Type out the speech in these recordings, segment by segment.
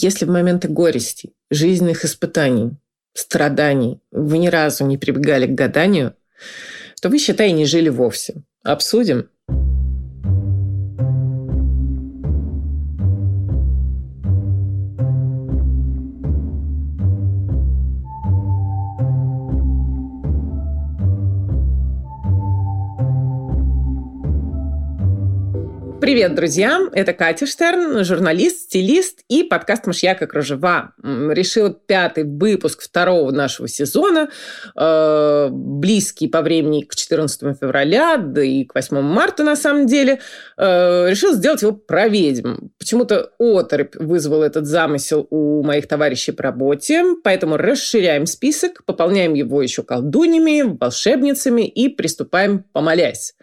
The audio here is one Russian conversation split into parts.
Если в моменты горести, жизненных испытаний, страданий вы ни разу не прибегали к гаданию, то вы, считай, не жили вовсе. Обсудим? Привет, друзья! Это Катя Штерн, журналист, стилист и подкаст «Мышьяка кружева». Решила пятый выпуск второго нашего сезона, э, близкий по времени к 14 февраля, да и к 8 марта на самом деле, э, решила сделать его про ведьм. Почему-то оторопь вызвал этот замысел у моих товарищей по работе, поэтому расширяем список, пополняем его еще колдунями, волшебницами и приступаем помолясь.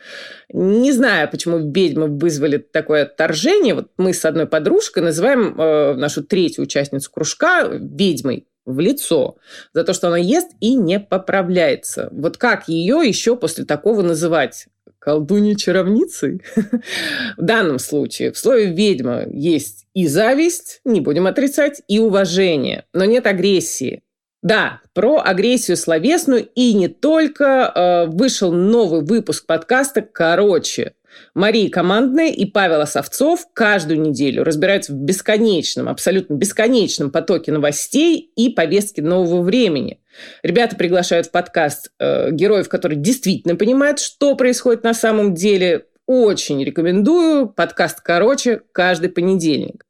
Не знаю, почему ведьмы вызвали такое отторжение. Вот мы с одной подружкой называем э, нашу третью участницу кружка ведьмой в лицо за то, что она ест и не поправляется. Вот как ее еще после такого называть? колдуньей-чаровницей. в данном случае в слове «ведьма» есть и зависть, не будем отрицать, и уважение, но нет агрессии. Да, про агрессию словесную и не только э, вышел новый выпуск подкаста «Короче». Мария Командная и Павел Осовцов каждую неделю разбираются в бесконечном, абсолютно бесконечном потоке новостей и повестки нового времени. Ребята приглашают в подкаст э, героев, которые действительно понимают, что происходит на самом деле. Очень рекомендую. Подкаст «Короче» каждый понедельник.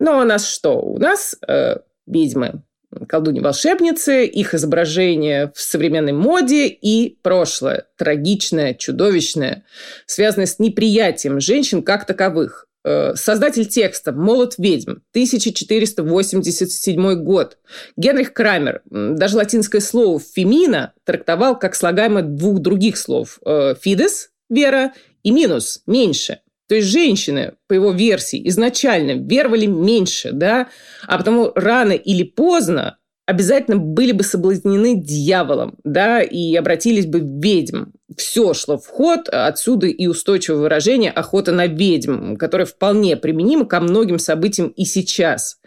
Ну, а у нас что? У нас э, ведьмы колдуни-волшебницы, их изображение в современной моде и прошлое, трагичное, чудовищное, связанное с неприятием женщин как таковых. Э, создатель текста «Молот ведьм», 1487 год. Генрих Крамер, даже латинское слово «фемина» трактовал как слагаемое двух других слов э, «фидес» – «вера» и «минус» – «меньше». То есть женщины, по его версии, изначально веровали меньше, да, а потому рано или поздно обязательно были бы соблазнены дьяволом, да, и обратились бы в ведьм. Все шло в ход, отсюда и устойчивое выражение «охота на ведьм», которое вполне применимо ко многим событиям и сейчас.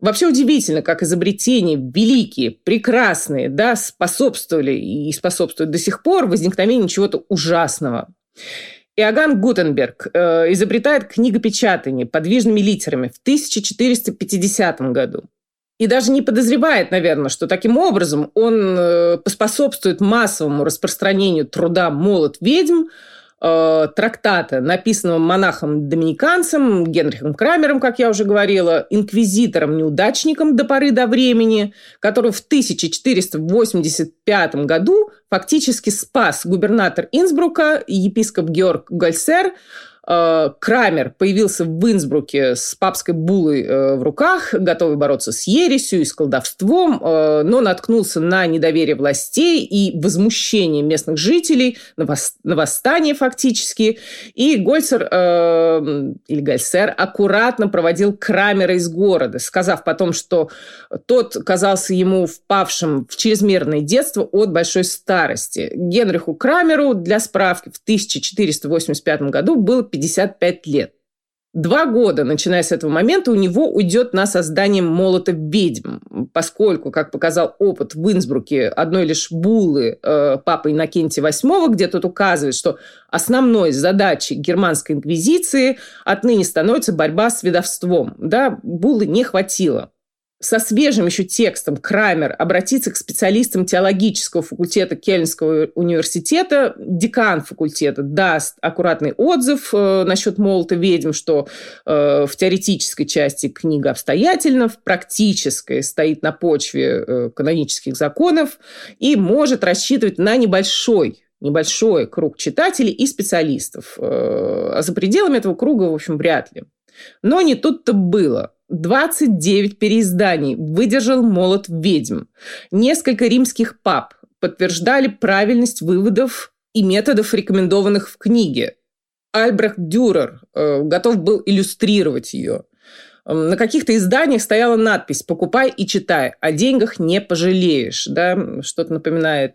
Вообще удивительно, как изобретения великие, прекрасные, да, способствовали и способствуют до сих пор возникновению чего-то ужасного. Иоганн Гутенберг э, изобретает книгопечатание подвижными литерами в 1450 году. И даже не подозревает, наверное, что таким образом он э, поспособствует массовому распространению труда «Молот ведьм», Э, трактата, написанного монахом-доминиканцем Генрихом Крамером, как я уже говорила, инквизитором-неудачником до поры до времени, который в 1485 году фактически спас губернатор Инсбрука, епископ Георг Гальсер, Э, Крамер появился в Инсбруке с папской булой э, в руках, готовый бороться с ересью и с колдовством, э, но наткнулся на недоверие властей и возмущение местных жителей, на восстание фактически. И Гольцер, или Гальсер, аккуратно проводил Крамера из города, сказав потом, что тот казался ему впавшим в чрезмерное детство от большой старости. Генриху Крамеру, для справки, в 1485 году было 55 лет. Два года, начиная с этого момента, у него уйдет на создание молота ведьм, поскольку, как показал опыт в Инсбруке, одной лишь булы э, папы Иннокентия VIII, где тот указывает, что основной задачей германской инквизиции отныне становится борьба с ведовством. Да, булы не хватило со свежим еще текстом Крамер обратиться к специалистам теологического факультета Кельнского университета. Декан факультета даст аккуратный отзыв э, насчет молота ведьм, что э, в теоретической части книга обстоятельна, в практической стоит на почве э, канонических законов и может рассчитывать на небольшой небольшой круг читателей и специалистов. Э, а за пределами этого круга, в общем, вряд ли. Но не тут-то было. 29 переизданий выдержал молот ведьм. Несколько римских пап подтверждали правильность выводов и методов, рекомендованных в книге. Альбрехт Дюрер э, готов был иллюстрировать ее. На каких-то изданиях стояла надпись «Покупай и читай, о деньгах не пожалеешь». Да? Что-то напоминает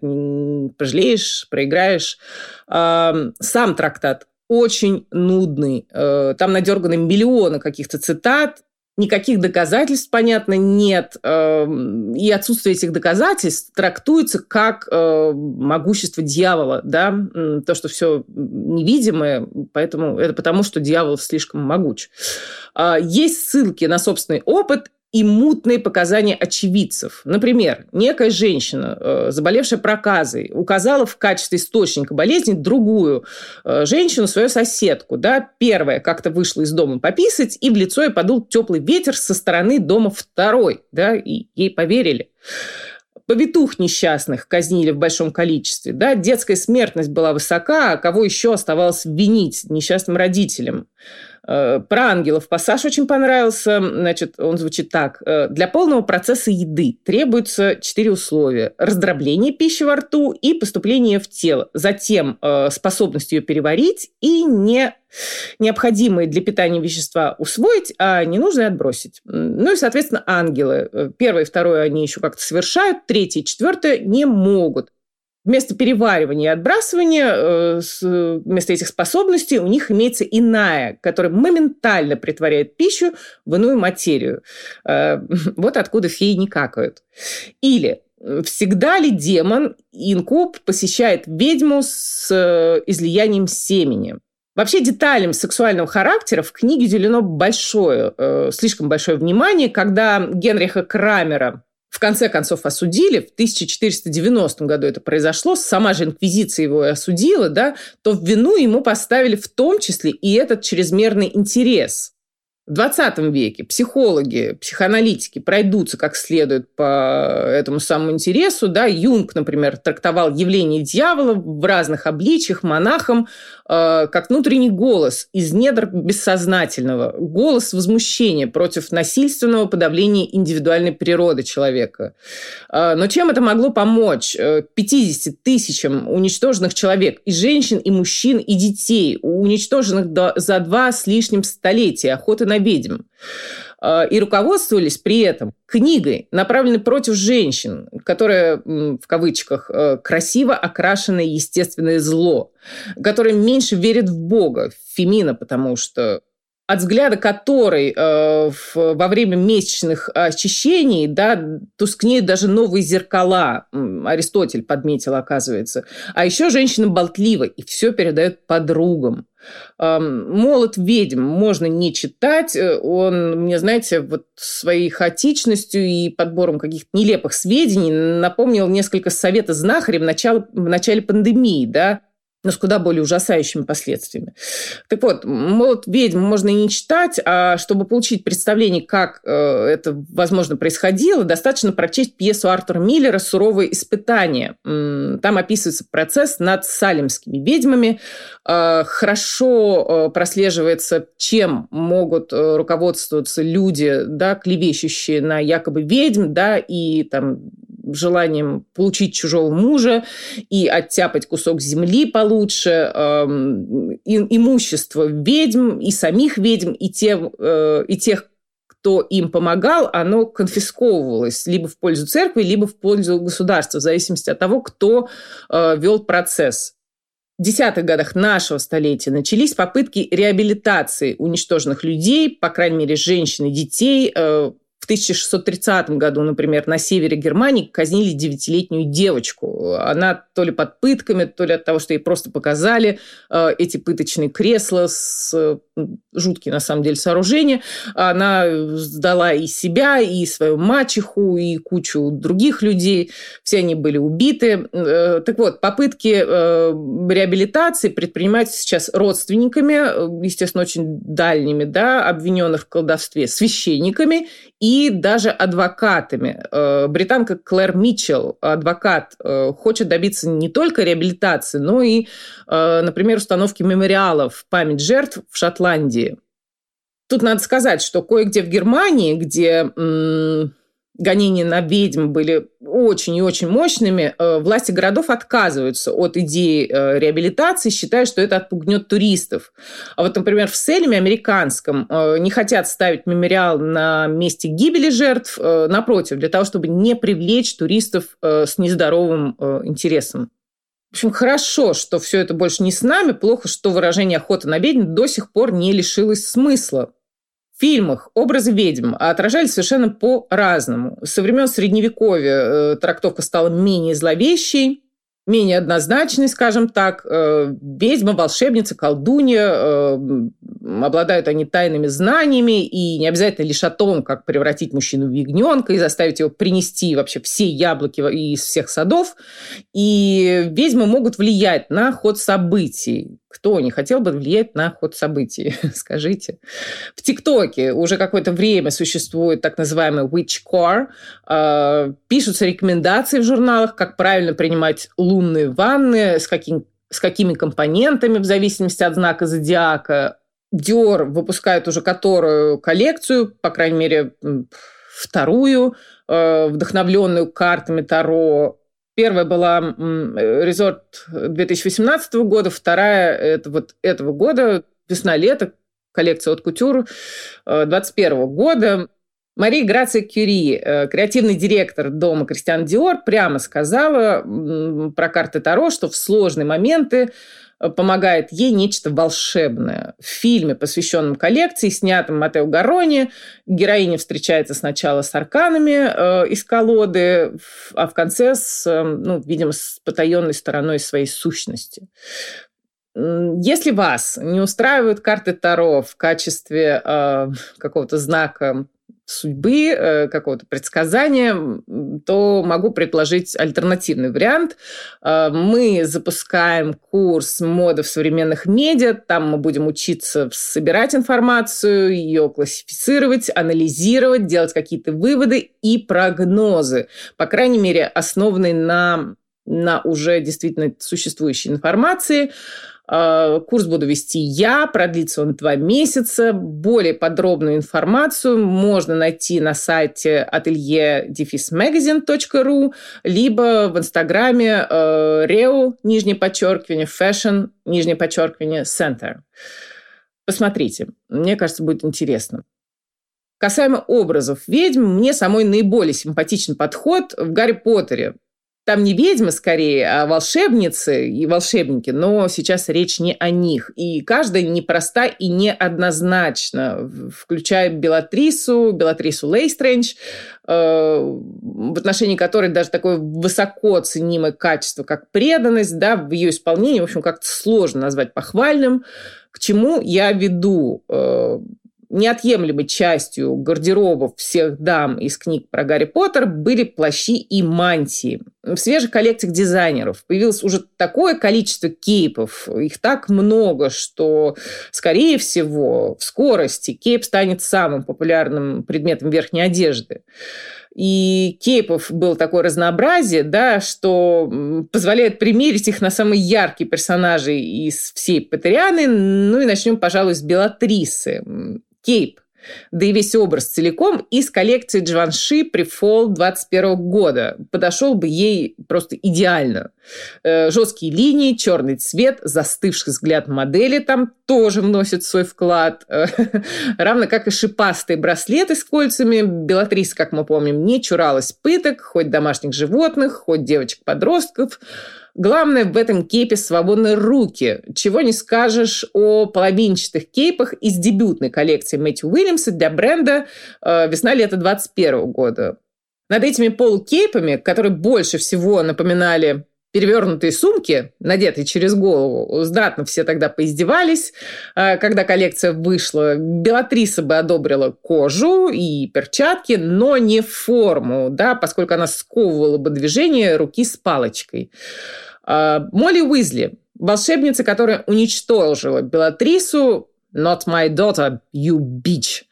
«пожалеешь, проиграешь». Сам трактат очень нудный. Э, там надерганы миллионы каких-то цитат, никаких доказательств, понятно, нет. Эм, и отсутствие этих доказательств трактуется как э, могущество дьявола, да, то, что все невидимое, поэтому это потому, что дьявол слишком могуч. А, есть ссылки на собственный опыт и мутные показания очевидцев. Например, некая женщина, э, заболевшая проказой, указала в качестве источника болезни другую э, женщину, свою соседку. Да? Первая как-то вышла из дома пописать, и в лицо ей подул теплый ветер со стороны дома второй. Да? И ей поверили повитух несчастных казнили в большом количестве, да, детская смертность была высока, а кого еще оставалось винить несчастным родителям. Э, про ангелов пассаж очень понравился. Значит, он звучит так. «Э, Для полного процесса еды требуются четыре условия. Раздробление пищи во рту и поступление в тело. Затем э, способность ее переварить и не необходимые для питания вещества усвоить, а ненужные отбросить. Ну и, соответственно, ангелы. Первое и второе они еще как-то совершают, третье и четвертое не могут. Вместо переваривания и отбрасывания, э, вместо этих способностей у них имеется иная, которая моментально притворяет пищу в иную материю. Э, вот откуда феи не какают. Или всегда ли демон, инкуб, посещает ведьму с э, излиянием семени? Вообще деталям сексуального характера в книге уделено большое, слишком большое внимание, когда Генриха Крамера в конце концов осудили, в 1490 году это произошло, сама же инквизиция его и осудила, да, то в вину ему поставили в том числе и этот чрезмерный интерес. В 20 веке психологи, психоаналитики пройдутся как следует по этому самому интересу. Да? Юнг, например, трактовал явление дьявола в разных обличиях монахом э, как внутренний голос из недр бессознательного, голос возмущения против насильственного подавления индивидуальной природы человека. Э, но чем это могло помочь 50 э, тысячам уничтоженных человек, и женщин, и мужчин, и детей, уничтоженных до, за два с лишним столетия охоты на на ведьм. А, и руководствовались при этом книгой, направленной против женщин, которая, в кавычках, э, красиво окрашенное естественное зло, которое меньше верит в Бога, в Фемина, потому что от взгляда которой э, в, во время месячных очищений да, тускнеют даже новые зеркала. Аристотель подметил, оказывается. А еще женщина болтлива и все передает подругам. «Молот ведьм» можно не читать. Э, он мне, знаете, вот своей хаотичностью и подбором каких-то нелепых сведений напомнил несколько совета знахарей в начале, в начале пандемии, да, но с куда более ужасающими последствиями. Так вот, «Молот ведьм» можно и не читать, а чтобы получить представление, как э, это, возможно, происходило, достаточно прочесть пьесу Артура Миллера «Суровые испытания». Там описывается процесс над салимскими ведьмами. Э, хорошо э, прослеживается, чем могут руководствоваться люди, да, клевещущие на якобы ведьм, да, и там желанием получить чужого мужа и оттяпать кусок земли получше, э, имущество ведьм, и самих ведьм, и, те, э, и тех, кто им помогал, оно конфисковывалось либо в пользу церкви, либо в пользу государства, в зависимости от того, кто э, вел процесс. В десятых годах нашего столетия начались попытки реабилитации уничтоженных людей, по крайней мере, женщин и детей, э, в 1630 году, например, на севере Германии казнили девятилетнюю девочку. Она то ли под пытками, то ли от того, что ей просто показали э, эти пыточные кресла с жуткие, на самом деле, сооружения. Она сдала и себя, и свою мачеху, и кучу других людей. Все они были убиты. Э, так вот, попытки э, реабилитации предпринимаются сейчас родственниками, естественно, очень дальними, да, обвиненных в колдовстве, священниками и даже адвокатами. Э, британка Клэр Митчелл, адвокат, хочет добиться не только реабилитации, но и, например, установки мемориалов в память жертв в Шотландии. Тут надо сказать, что кое-где в Германии, где гонения на ведьм были очень и очень мощными, э, власти городов отказываются от идеи э, реабилитации, считая, что это отпугнет туристов. А вот, например, в Селеме американском э, не хотят ставить мемориал на месте гибели жертв, напротив, для того, чтобы не привлечь туристов с нездоровым интересом. В общем, хорошо, что все это больше не с нами, плохо, что выражение «охота на ведьм» до сих пор не лишилось смысла. В фильмах образы ведьм отражались совершенно по-разному. Со времен Средневековья э, трактовка стала менее зловещей, менее однозначный, скажем так. Э, ведьма, волшебница, колдунья, э, обладают они тайными знаниями, и не обязательно лишь о том, как превратить мужчину в ягненка и заставить его принести вообще все яблоки из всех садов. И ведьмы могут влиять на ход событий. Кто не хотел бы влиять на ход событий? Скажите. В ТикТоке уже какое-то время существует так называемый Witchcore. Э, пишутся рекомендации в журналах, как правильно принимать лунные ванны, с каким с какими компонентами в зависимости от знака зодиака. Dior выпускает уже которую коллекцию, по крайней мере, вторую, э, вдохновленную картами Таро. Первая была резорт 2018 года, вторая это вот этого года, весна-лето, коллекция от Кутюр 2021 года. Мария Грация Кюри, э, креативный директор дома Кристиан Диор, прямо сказала про карты Таро, что в сложные моменты э, помогает ей нечто волшебное. В фильме, посвященном коллекции, снятом Матео Гарони, героиня встречается сначала с арканами э, из колоды, а в конце с, э, ну, видимо, с потаенной стороной своей сущности. Если вас не устраивают карты Таро в качестве э, какого-то знака судьбы, э, какого-то предсказания, то могу предложить альтернативный вариант. Э, мы запускаем курс моды в современных медиа. Там мы будем учиться собирать информацию, ее классифицировать, анализировать, делать какие-то выводы и прогнозы. По крайней мере, основанные на, на уже действительно существующей информации. Э, курс буду вести я, продлится он два месяца. Более подробную информацию можно найти на сайте ателье magazine.ru либо в инстаграме reo, э, нижнее подчеркивание, fashion, нижнее подчеркивание, center. Посмотрите, мне кажется, будет интересно. Касаемо образов ведьм, мне самой наиболее симпатичен подход в Гарри Поттере. Там не ведьмы скорее, а волшебницы и волшебники, но сейчас речь не о них. И каждая непроста и неоднозначна, включая Белатрису, Белатрису Лейстрендж, э, в отношении которой даже такое высоко ценимое качество, как преданность, да, в ее исполнении, в общем, как-то сложно назвать похвальным. К чему я веду? Э, неотъемлемой частью гардеробов всех дам из книг про Гарри Поттер были плащи и мантии. В свежих коллекциях дизайнеров появилось уже такое количество кейпов, их так много, что, скорее всего, в скорости кейп станет самым популярным предметом верхней одежды. И кейпов было такое разнообразие, да, что позволяет примерить их на самые яркие персонажи из всей Патерианы. Ну и начнем, пожалуй, с Белатрисы кейп, да и весь образ целиком из коллекции Джванши при Fall 21 года. Подошел бы ей просто идеально. Э, жесткие линии, черный цвет, застывший взгляд модели там тоже вносит свой вклад. Равно как и шипастые браслеты с кольцами. Белатриса, как мы помним, не чуралась пыток, хоть домашних животных, хоть девочек-подростков. Главное в этом кейпе свободные руки. Чего не скажешь о половинчатых кейпах из дебютной коллекции Мэтью Уильямса для бренда э, весна-лето 2021 года. Над этими полукейпами, которые больше всего напоминали перевернутые сумки, надетые через голову. Знатно все тогда поиздевались, э, когда коллекция вышла. Белатриса бы одобрила кожу и перчатки, но не форму, да, поскольку она сковывала бы движение руки с палочкой. А, Молли Уизли, волшебница, которая уничтожила Белатрису, Not my daughter, you bitch.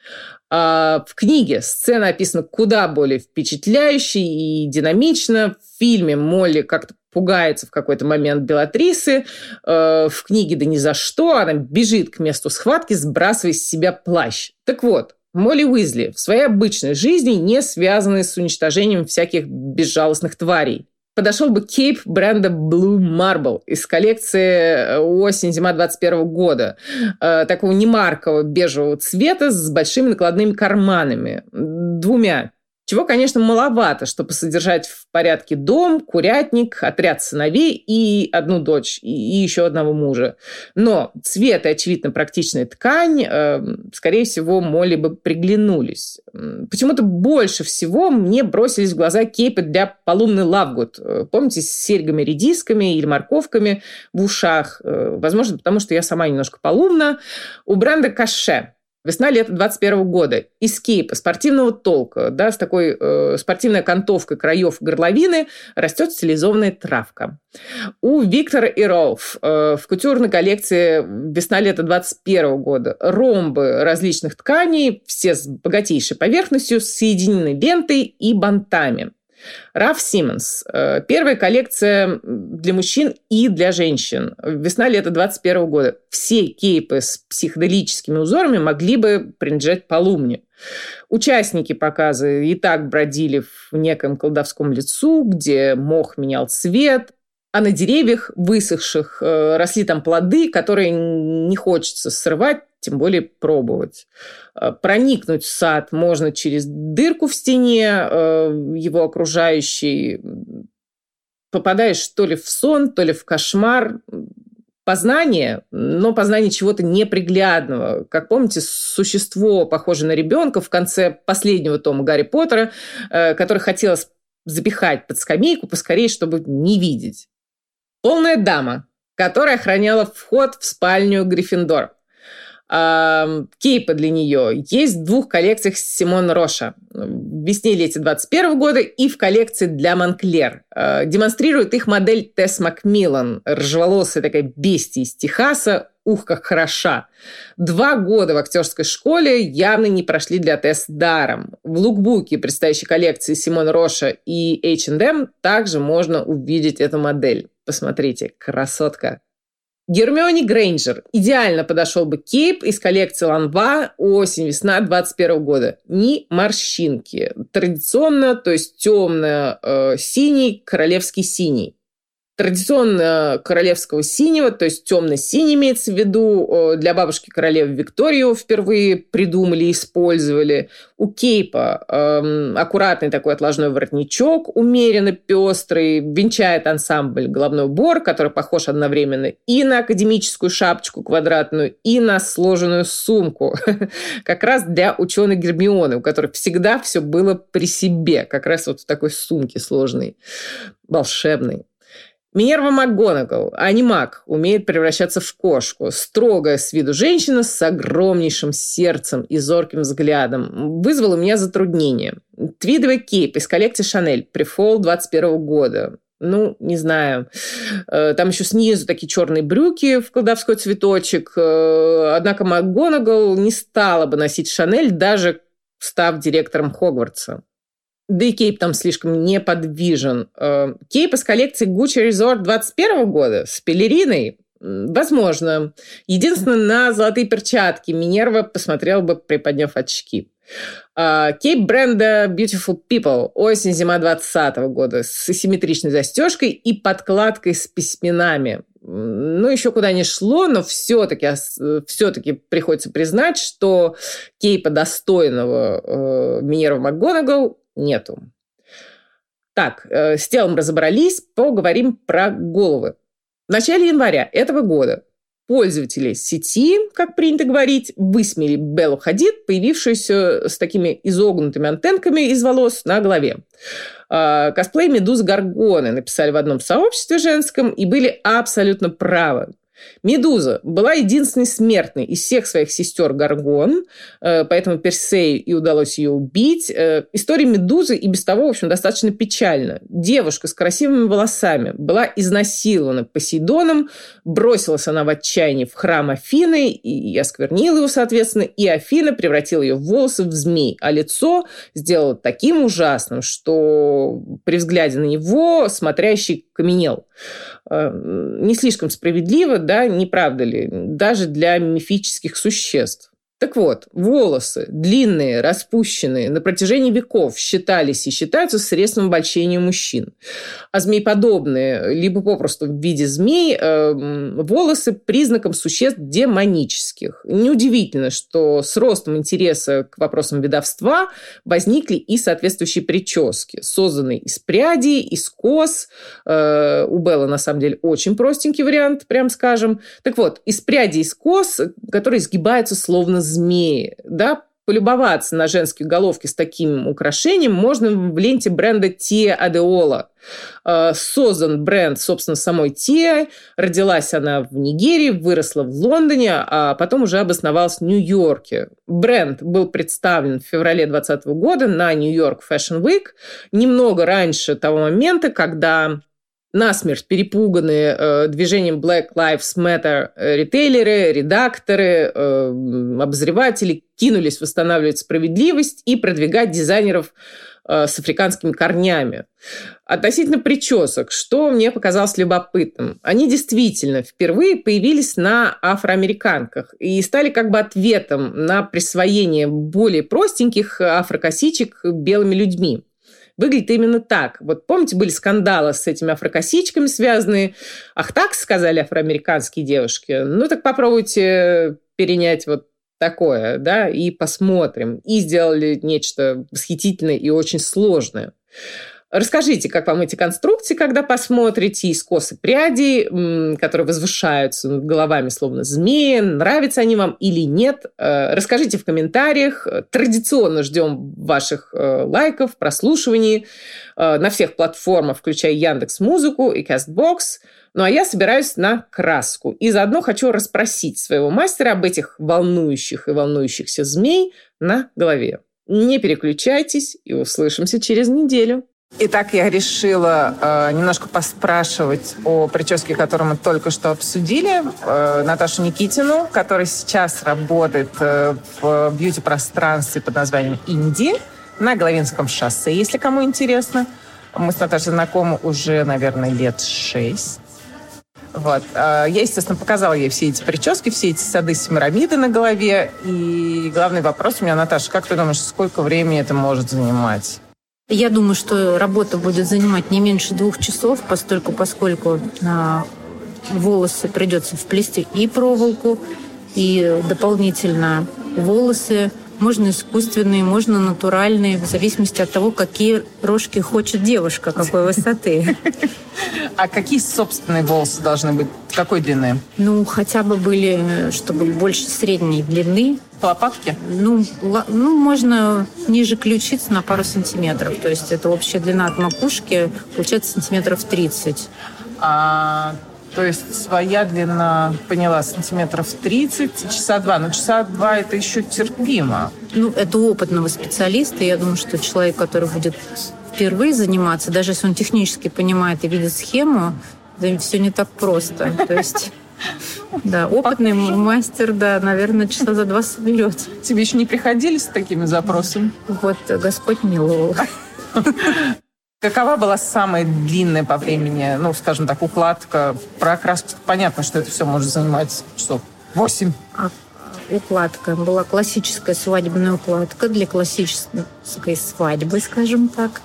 А, в книге сцена описана куда более впечатляюще и динамично. В фильме Молли как-то пугается в какой-то момент Белатрисы. А, в книге «Да ни за что» она бежит к месту схватки, сбрасывая с себя плащ. Так вот, Молли Уизли в своей обычной жизни не связаны с уничтожением всяких безжалостных тварей подошел бы кейп бренда Blue Marble из коллекции э, осень-зима 21 года. Э, такого немаркового бежевого цвета с большими накладными карманами. Двумя чего, конечно, маловато, чтобы содержать в порядке дом, курятник, отряд сыновей и одну дочь, и еще одного мужа. Но цвет и, очевидно, практичная ткань, э, скорее всего, Молли бы приглянулись. Почему-то больше всего мне бросились в глаза кейпы для полумный Лавгуд. Э, помните, с серьгами-редисками или морковками в ушах. Э, возможно, потому что я сама немножко полумна. У бренда Каше Весна-лето 21 года. Эскейп спортивного толка, да, с такой э, спортивной окантовкой краев горловины растет стилизованная травка. У Виктора и Ролф э, в кутюрной коллекции весна-лето 21 года ромбы различных тканей, все с богатейшей поверхностью, соединены лентой и бантами. Раф Симмонс. Э, первая коллекция для мужчин и для женщин. Весна-лето 21 года. Все кейпы с психоделическими узорами могли бы принадлежать Полумне. Участники показа и так бродили в неком колдовском лесу, где мох менял цвет, а на деревьях высохших э, росли там плоды, которые не хочется срывать, тем более пробовать. Э, проникнуть в сад можно через дырку в стене э, его окружающей. Попадаешь то ли в сон, то ли в кошмар. Познание, но познание чего-то неприглядного. Как помните, существо, похожее на ребенка в конце последнего тома Гарри Поттера, э, который хотелось запихать под скамейку поскорее, чтобы не видеть. Полная дама, которая охраняла вход в спальню Гриффиндор кейпа для нее есть в двух коллекциях Симон Роша. В весне-лете 21 года и в коллекции для Монклер. А, демонстрирует их модель Тесс Макмиллан, рыжеволосая такая бестия из Техаса, ух, как хороша. Два года в актерской школе явно не прошли для Тесс даром. В лукбуке предстоящей коллекции Симон Роша и H&M также можно увидеть эту модель. Посмотрите, красотка. Гермиони Грейнджер идеально подошел бы кейп из коллекции Ланва осень-весна 21 года. Ни морщинки. Традиционно, то есть темно-синий, э, королевский синий традиционно королевского синего, то есть темно-синий имеется в виду, для бабушки королевы Викторию впервые придумали использовали. У Кейпа эм, аккуратный такой отложной воротничок, умеренно пестрый, венчает ансамбль головной убор, который похож одновременно и на академическую шапочку квадратную, и на сложенную сумку. Как раз для ученой Гермионы, у которой всегда все было при себе, как раз вот в такой сумке сложной, волшебной. Минерва МакГонагал, анимак, умеет превращаться в кошку. Строгая с виду женщина с огромнейшим сердцем и зорким взглядом. Вызвала у меня затруднение. Твидовый кейп из коллекции Шанель, префол 21 года. Ну, не знаю. Э, там еще снизу такие черные брюки в колдовской цветочек. Э, однако МакГонагал не стала бы носить Шанель, даже став директором Хогвартса. Да и Кейп там слишком неподвижен. Э, Кейп из коллекции Gucci Resort 21 года с пелериной Возможно. Единственное, на золотые перчатки Минерва посмотрел бы, приподняв очки. Э, кейп бренда Beautiful People осень-зима 2020 года с асимметричной застежкой и подкладкой с письменами. Ну, еще куда не шло, но все-таки все-таки приходится признать, что кейпа достойного э, Минерва МакГонагал нету. Так, э, с телом разобрались, поговорим про головы. В начале января этого года пользователи сети, как принято говорить, высмеяли Беллу Хадид, появившуюся с такими изогнутыми антенками из волос на голове. Э, косплей Медуз Гаргоны написали в одном сообществе женском и были абсолютно правы. Медуза была единственной смертной из всех своих сестер Гаргон, э, поэтому Персею и удалось ее убить. Э, история Медузы и без того, в общем, достаточно печальна. Девушка с красивыми волосами была изнасилована Посейдоном, бросилась она в отчаянии в храм Афины и осквернила его, соответственно, и Афина превратила ее волосы в змей, а лицо сделала таким ужасным, что при взгляде на него смотрящий каменел. Э, не слишком справедливо, да, не правда ли? Даже для мифических существ. Так вот, волосы длинные, распущенные, на протяжении веков считались и считаются средством обольщения мужчин. А змееподобные, либо попросту в виде змей, э, волосы признаком существ демонических. Неудивительно, что с ростом интереса к вопросам ведовства возникли и соответствующие прически, созданные из прядей, из кос. Э, у Белла, на самом деле, очень простенький вариант, прям скажем. Так вот, из прядей, из кос, которые сгибаются словно змеи, да, полюбоваться на женские головки с таким украшением можно в ленте бренда Тия Адеола. Э, создан бренд, собственно, самой Тия. Родилась она в Нигерии, выросла в Лондоне, а потом уже обосновалась в Нью-Йорке. Бренд был представлен в феврале 2020 года на Нью-Йорк Fashion Week, немного раньше того момента, когда насмерть перепуганные э, движением Black Lives Matter э, ритейлеры, редакторы, э, обозреватели кинулись восстанавливать справедливость и продвигать дизайнеров э, с африканскими корнями. Относительно причесок, что мне показалось любопытным. Они действительно впервые появились на афроамериканках и стали как бы ответом на присвоение более простеньких афрокосичек белыми людьми выглядит именно так. Вот помните, были скандалы с этими афрокосичками связанные. Ах, так сказали афроамериканские девушки. Ну, так попробуйте перенять вот такое, да, и посмотрим. И сделали нечто восхитительное и очень сложное. Расскажите, как вам эти конструкции, когда посмотрите, и скосы прядей, которые возвышаются над головами, словно змеи, нравятся они вам или нет. Э, расскажите в комментариях. Традиционно ждем ваших э, лайков, прослушиваний э, на всех платформах, включая Яндекс Музыку и Castbox. Ну а я собираюсь на краску. И заодно хочу расспросить своего мастера об этих волнующих и волнующихся змей на голове. Не переключайтесь и услышимся через неделю. Итак, я решила э, немножко поспрашивать о прическе, которую мы только что обсудили. Э, Наташу Никитину, которая сейчас работает э, в бьюти-пространстве под названием «Инди» на Головинском шоссе, если кому интересно. Мы с Наташей знакомы уже, наверное, лет шесть. Вот. Э, я, естественно, показала ей все эти прически, все эти сады Семирамиды на голове. И главный вопрос у меня, Наташа, как ты думаешь, сколько времени это может занимать? Я думаю, что работа будет занимать не меньше двух часов, постольку, поскольку на волосы придется вплести и проволоку, и дополнительно волосы. Можно искусственные, можно натуральные, в зависимости от того, какие рожки хочет девушка, какой высоты. А какие собственные волосы должны быть? Какой длины? Ну, хотя бы были, чтобы больше средней длины, лопатки? Ну, ну, можно ниже ключиц на пару сантиметров. То есть это общая длина от макушки, получается сантиметров 30. А, то есть своя длина, поняла, сантиметров 30, часа два. Но часа два это еще терпимо. Ну, это у опытного специалиста. Я думаю, что человек, который будет впервые заниматься, даже если он технически понимает и видит схему, все не так просто. То есть да, опытный мастер, да, наверное, часа за два соберет. Тебе еще не приходили с такими запросами? Вот Господь миловал. Какова была самая длинная по времени, ну, скажем так, укладка? Про окраску понятно, что это все может занимать часов восемь. А, укладка была классическая свадебная укладка для классической свадьбы, скажем так.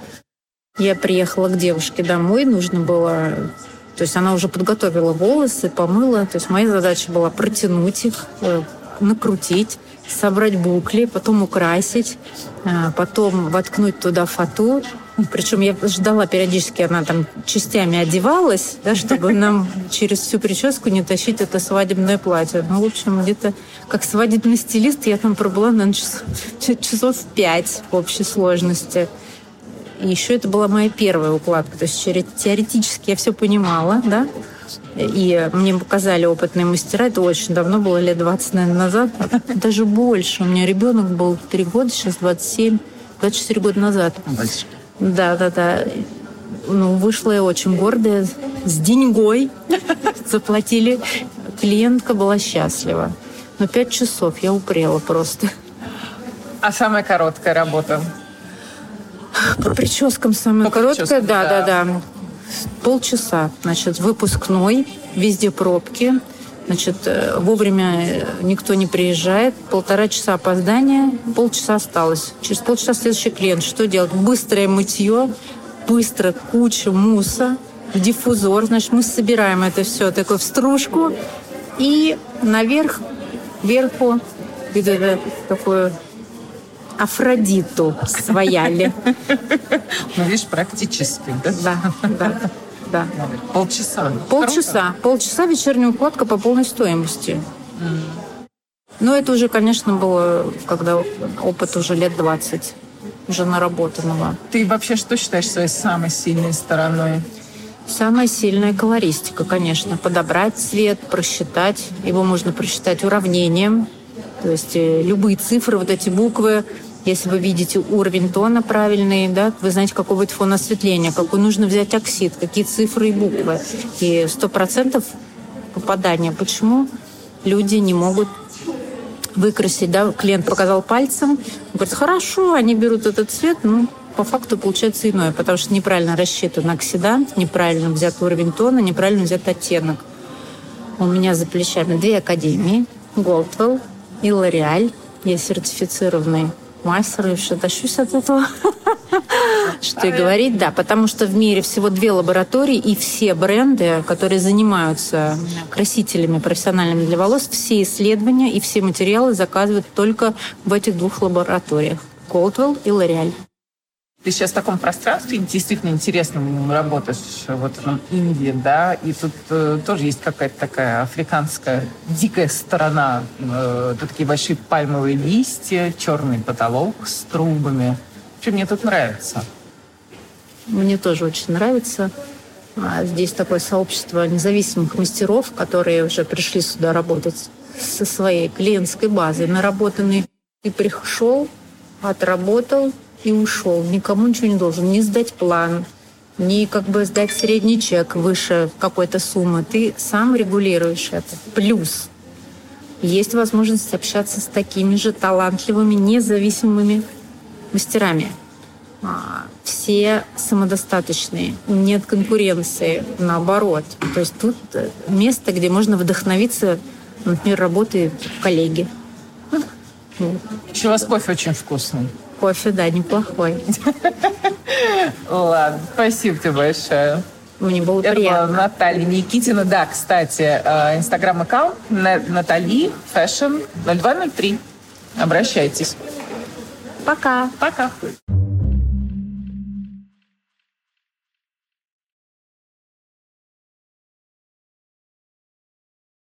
Я приехала к девушке домой, нужно было то есть она уже подготовила волосы, помыла. То есть моя задача была протянуть их, э, накрутить, собрать букли, потом украсить, э, потом воткнуть туда фату. Причем я ждала периодически, она там частями одевалась, да, чтобы нам через всю прическу не тащить это свадебное платье. Ну, в общем, где-то как свадебный стилист я там пробыла, наверное, часов, часов пять в общей сложности. И еще это была моя первая укладка. То есть теоретически я все понимала, да. И мне показали опытные мастера. Это очень давно было, лет 20, наверное, назад. Даже больше. У меня ребенок был 3 года, сейчас 27. 24 года назад. Да, да, да. Ну, вышла я очень гордая, с деньгой. Заплатили. Клиентка была счастлива. Но пять часов я упрела просто. А самая короткая работа? По прическам самая По короткая, прическам, да, да, да, Полчаса. Значит, выпускной, везде пробки. Значит, э, вовремя э, никто не приезжает, полтора часа опоздания, полчаса осталось. Через полчаса следующий клиент. Что делать? Быстрое мытье, быстро куча муса, диффузор. Значит, мы собираем это все такое в стружку и наверх, вверху, где-то такое Афродиту свояли. Ну, видишь, практически, да? Да, да. Да. Полчаса. Полчаса. Круто. Полчаса вечерняя укладка по полной стоимости. Но это уже, конечно, было, когда опыт уже лет 20 уже наработанного. Ты вообще что считаешь своей самой сильной стороной? Самая сильная колористика, конечно. Подобрать цвет, просчитать. Его можно просчитать уравнением. То есть э, любые цифры, вот эти буквы, если вы видите уровень тона правильный, да, вы знаете, какой будет фон осветления, какой нужно взять оксид, какие цифры и буквы. И сто процентов попадания. Почему люди не могут выкрасить, да, клиент показал пальцем, говорит, хорошо, они берут этот цвет, ну, по факту получается иное, потому что неправильно рассчитан оксидант, неправильно взят уровень тона, неправильно взят оттенок. У меня за плечами две академии, Goldwell и L'Oreal. Я сертифицированный мастер, и все тащусь от этого. Что и говорить, да, потому что в мире всего две лаборатории, и все бренды, которые занимаются красителями профессиональными для волос, все исследования и все материалы заказывают только в этих двух лабораториях. Coldwell и L'Oreal. Ты сейчас в таком пространстве действительно интересном работаешь, вот в Индии, да, и тут э, тоже есть какая-то такая африканская дикая сторона. Э, тут такие большие пальмовые листья, черный потолок с трубами. Что мне тут нравится? Мне тоже очень нравится. А здесь такое сообщество независимых мастеров, которые уже пришли сюда работать со своей клиентской базой, наработанной. Ты пришел, отработал, и ушел. Никому ничего не должен. Не сдать план, не как бы сдать средний чек выше какой-то суммы. Ты сам регулируешь это. Плюс есть возможность общаться с такими же талантливыми, независимыми мастерами. А, все самодостаточные, нет конкуренции, наоборот. То есть тут э, место, где можно вдохновиться, например, работой коллеги. Еще у вас кофе очень вкусный. Кофе, да, неплохой. Ладно, спасибо тебе большое. Мне было Это приятно. была Наталья Никитина. Да, кстати, э, инстаграм-аккаунт Натали Fashion 0203. Обращайтесь. Пока. Пока.